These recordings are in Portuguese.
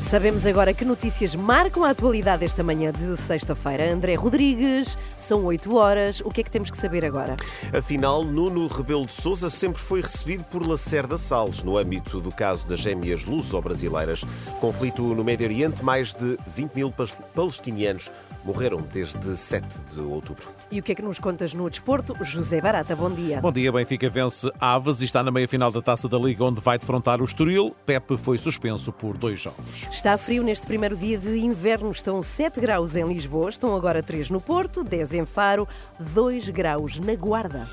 Sabemos agora que notícias marcam a atualidade esta manhã de sexta-feira. André Rodrigues, são 8 horas. O que é que temos que saber agora? Afinal, Nuno Rebelo de Sousa sempre foi recebido por Lacerda Salles no âmbito do caso das gêmeas luso-brasileiras. Conflito no Médio Oriente, mais de 20 mil palestinianos morreram desde 7 de outubro. E o que é que nos contas no desporto? José Barata, bom dia. Bom dia, Benfica vence Aves e está na meia-final da Taça da Liga, onde vai defrontar o Estoril. Pepe foi suspenso por dois jogos. Está frio neste primeiro dia de inverno. Estão 7 graus em Lisboa, estão agora 3 no Porto, 10 em Faro, 2 graus na Guarda.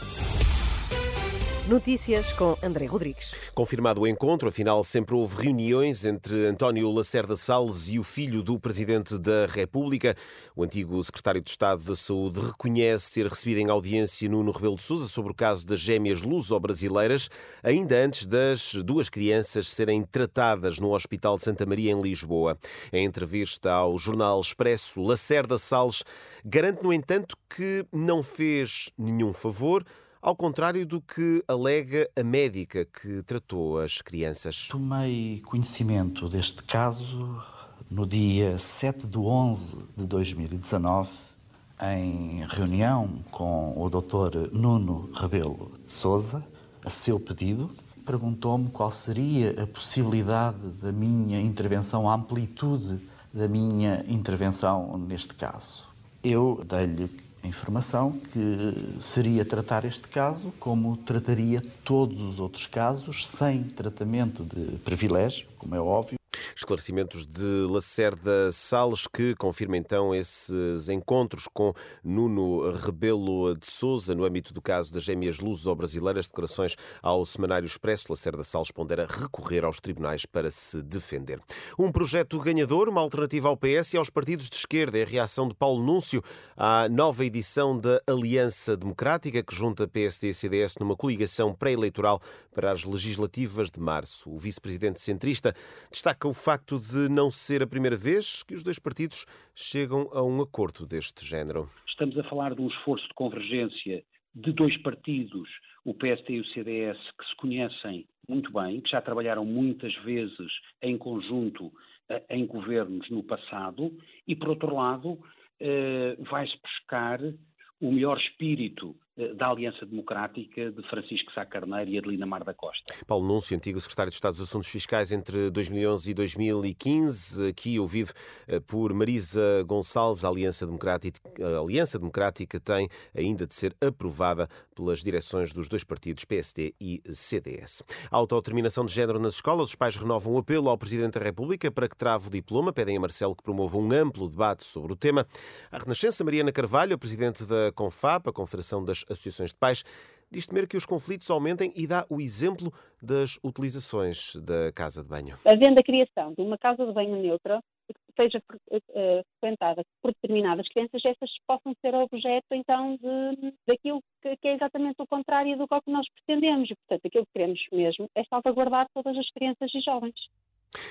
Notícias com André Rodrigues. Confirmado o encontro, afinal, sempre houve reuniões entre António Lacerda Salles e o filho do Presidente da República. O antigo Secretário de Estado da Saúde reconhece ter recebido em audiência Nuno Rebelo de Sousa sobre o caso das gêmeas luso-brasileiras, ainda antes das duas crianças serem tratadas no Hospital de Santa Maria, em Lisboa. Em entrevista ao jornal Expresso, Lacerda Salles garante, no entanto, que não fez nenhum favor ao contrário do que alega a médica que tratou as crianças. Tomei conhecimento deste caso no dia 7 de 11 de 2019, em reunião com o Dr. Nuno Rebelo de Souza, a seu pedido, perguntou-me qual seria a possibilidade da minha intervenção, a amplitude da minha intervenção neste caso. Eu dei-lhe informação que seria tratar este caso como trataria todos os outros casos, sem tratamento de privilégio, como é óbvio. Esclarecimentos de Lacerda Salles, que confirma então esses encontros com Nuno Rebelo de Souza no âmbito do caso das gêmeas luso-brasileiras. Declarações ao Semanário Expresso. Lacerda Salles pondera recorrer aos tribunais para se defender. Um projeto ganhador, uma alternativa ao PS e aos partidos de esquerda. É a reação de Paulo Núncio à nova edição da Aliança Democrática, que junta PSD e CDS numa coligação pré-eleitoral para as legislativas de março. O vice-presidente centrista destaca o facto de não ser a primeira vez que os dois partidos chegam a um acordo deste género. Estamos a falar de um esforço de convergência de dois partidos, o PSD e o CDS, que se conhecem muito bem, que já trabalharam muitas vezes em conjunto eh, em governos no passado, e por outro lado, eh, vai-se buscar o melhor espírito da Aliança Democrática de Francisco Sá Carneiro e Adelina Mar da Costa. Paulo Núncio, antigo secretário de Estado dos Assuntos Fiscais entre 2011 e 2015, aqui ouvido eh, por Marisa Gonçalves, a Aliança Democrática, a Aliança Democrática tem ainda de ser aprovada pelas direções dos dois partidos PSD e CDS. A autodeterminação de género nas escolas, os pais renovam o apelo ao Presidente da República para que trave o diploma, pedem a Marcelo que promova um amplo debate sobre o tema. A Renascença, Mariana Carvalho, a Presidente da CONFAP, a Confederação das associações de pais, diz temer que os conflitos aumentem e dá o exemplo das utilizações da casa de banho. Havendo a criação de uma casa de banho neutra, que seja uh, frequentada por determinadas crianças, essas possam ser objeto, então, de, daquilo que, que, é exatamente o contrário do que nós pretendemos. E, portanto, aquilo que queremos mesmo é salvaguardar todas as crianças e jovens.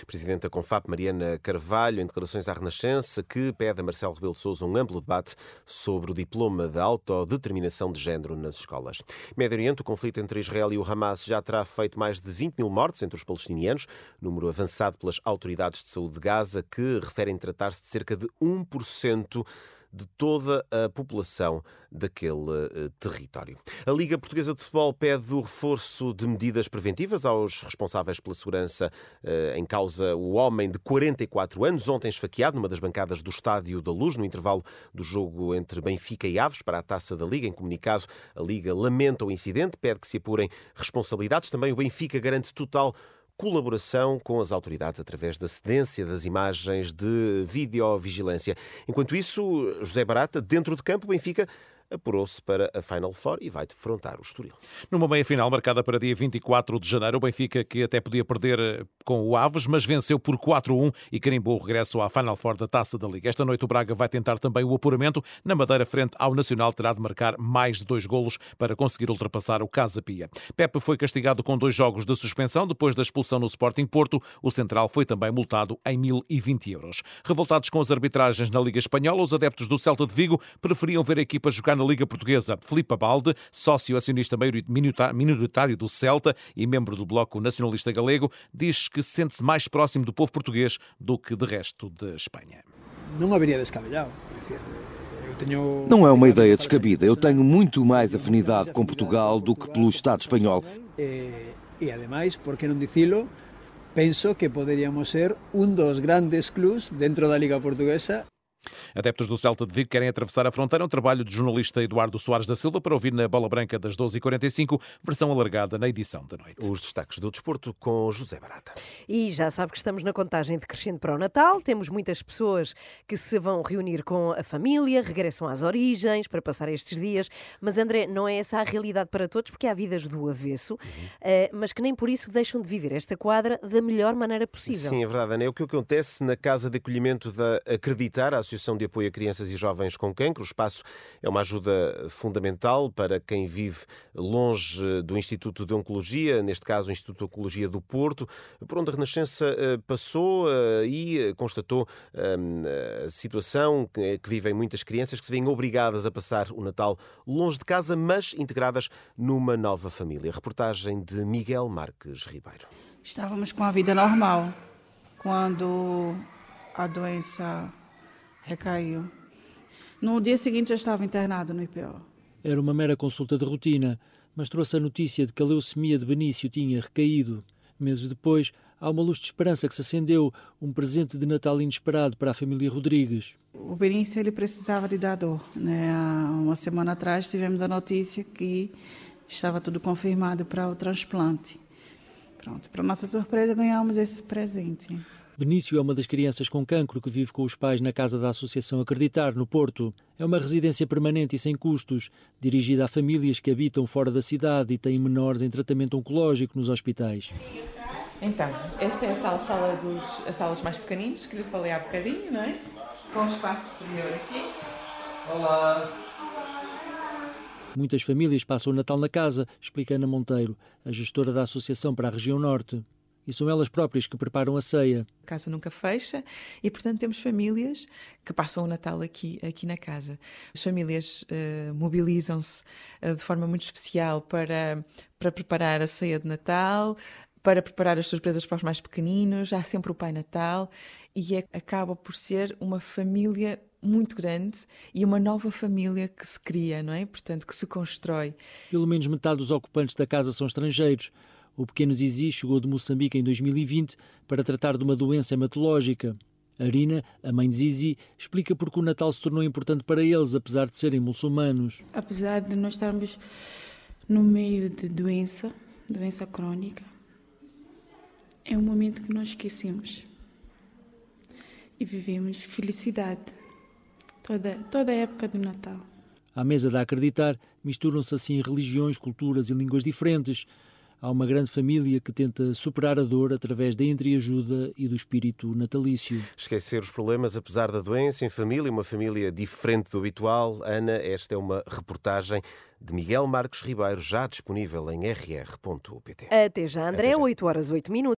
Presidente da Confap, Mariana Carvalho, em declarações à Renascença, que pede a Marcelo Rebelo de Sousa um amplo debate sobre o diploma de autodeterminação de género nas escolas. Médio Oriente, o conflito entre Israel e o Hamas já terá feito mais de 20 mil mortes entre os palestinianos, número avançado pelas autoridades de saúde de Gaza, que referem tratar-se de cerca de 1% de toda a população daquele uh, território. A Liga Portuguesa de Futebol pede o reforço de medidas preventivas aos responsáveis pela segurança uh, em causa o homem de 44 anos, ontem esfaqueado numa das bancadas do Estádio da Luz, no intervalo do jogo entre Benfica e Aves para a Taça da Liga. Em comunicado, a Liga lamenta o incidente, pede que se apurem responsabilidades. Também o Benfica garante total colaboração com as autoridades através da cedência das imagens de videovigilância. Enquanto isso, José Barata, dentro de campo, Benfica apurou-se para a Final Four e vai defrontar o Estoril. Numa meia-final marcada para dia 24 de janeiro, o Benfica, que até podia perder eh, com o Aves, mas venceu por 4-1 e carimbou o regresso à Final Four da Taça da Liga. Esta noite o Braga vai tentar também o apuramento. Na Madeira, frente ao Nacional, terá de marcar mais de dois golos para conseguir ultrapassar o Casa Pia. Pepe foi castigado com dois jogos de suspensão depois da expulsão no Sporting Porto. O Central foi também multado em 1.020 euros. Revoltados com as arbitragens na Liga Espanhola, os adeptos do Celta de Vigo preferiam ver a equipa jogar na Liga Portuguesa. Filipe Balde, sócio acionista minoritário do Celta e membro do Bloco Nacionalista Galego, diz que sente-se mais próximo do povo português do que de resto de Espanha. Não haveria descabellado. Não é uma ideia descabida. Eu tenho muito mais afinidade com Portugal do que pelo Estado espanhol. E, ademais, por que não dizê-lo, penso que poderíamos ser um dos grandes clubes dentro da Liga Portuguesa Adeptos do Celta de Vigo querem atravessar a fronteira. Um trabalho do jornalista Eduardo Soares da Silva para ouvir na Bola Branca das 12h45, versão alargada na edição da noite. Os destaques do desporto com José Barata. E já sabe que estamos na contagem decrescente para o Natal. Temos muitas pessoas que se vão reunir com a família, regressam às origens para passar estes dias. Mas, André, não é essa a realidade para todos, porque há vidas do avesso, uhum. mas que nem por isso deixam de viver esta quadra da melhor maneira possível. Sim, é verdade, Ana. É o que acontece na Casa de Acolhimento da Acreditar, a Associação de Apoio a Crianças e Jovens com Cancro. O espaço é uma ajuda fundamental para quem vive longe do Instituto de Oncologia, neste caso o Instituto de Oncologia do Porto, por onde a Renascença eh, passou eh, e constatou eh, a situação que vivem muitas crianças que se veem obrigadas a passar o Natal longe de casa, mas integradas numa nova família. Reportagem de Miguel Marques Ribeiro. Estávamos com a vida normal quando a doença recaiu. No dia seguinte já estava internado no IPO. Era uma mera consulta de rotina, mas trouxe a notícia de que a leucemia de Benício tinha recaído. Meses depois, há uma luz de esperança que se acendeu, um presente de Natal inesperado para a família Rodrigues. O Benício ele precisava de dar dor. Né? Há uma semana atrás tivemos a notícia que estava tudo confirmado para o transplante. Pronto, para nossa surpresa ganhamos esse presente. Benício é uma das crianças com cancro que vive com os pais na casa da Associação Acreditar, no Porto. É uma residência permanente e sem custos, dirigida a famílias que habitam fora da cidade e têm menores em tratamento oncológico nos hospitais. Então, esta é a tal sala dos as salas mais pequeninas que lhe falei há bocadinho, não é? Com o espaço exterior aqui. Olá! Muitas famílias passam o Natal na casa, explica Ana Monteiro, a gestora da Associação para a Região Norte e são elas próprias que preparam a ceia. A casa nunca fecha e, portanto, temos famílias que passam o Natal aqui, aqui na casa. As famílias uh, mobilizam-se uh, de forma muito especial para, para preparar a ceia de Natal, para preparar as surpresas para os mais pequeninos. Há sempre o Pai Natal e é, acaba por ser uma família muito grande e uma nova família que se cria, não é? Portanto, que se constrói. Pelo menos metade dos ocupantes da casa são estrangeiros. O pequeno Zizi chegou de Moçambique em 2020 para tratar de uma doença hematológica. Arina, a mãe de Zizi, explica porque o Natal se tornou importante para eles, apesar de serem muçulmanos. Apesar de nós estarmos no meio de doença, doença crónica, é um momento que nós esquecemos e vivemos felicidade toda, toda a época do Natal. À mesa da Acreditar misturam-se assim religiões, culturas e línguas diferentes há uma grande família que tenta superar a dor através da entreajuda e do espírito natalício. Esquecer os problemas apesar da doença em família, uma família diferente do habitual. Ana, esta é uma reportagem de Miguel Marcos Ribeiro, já disponível em rr.pt. Até já, André, Até já. 8 horas 8 minutos.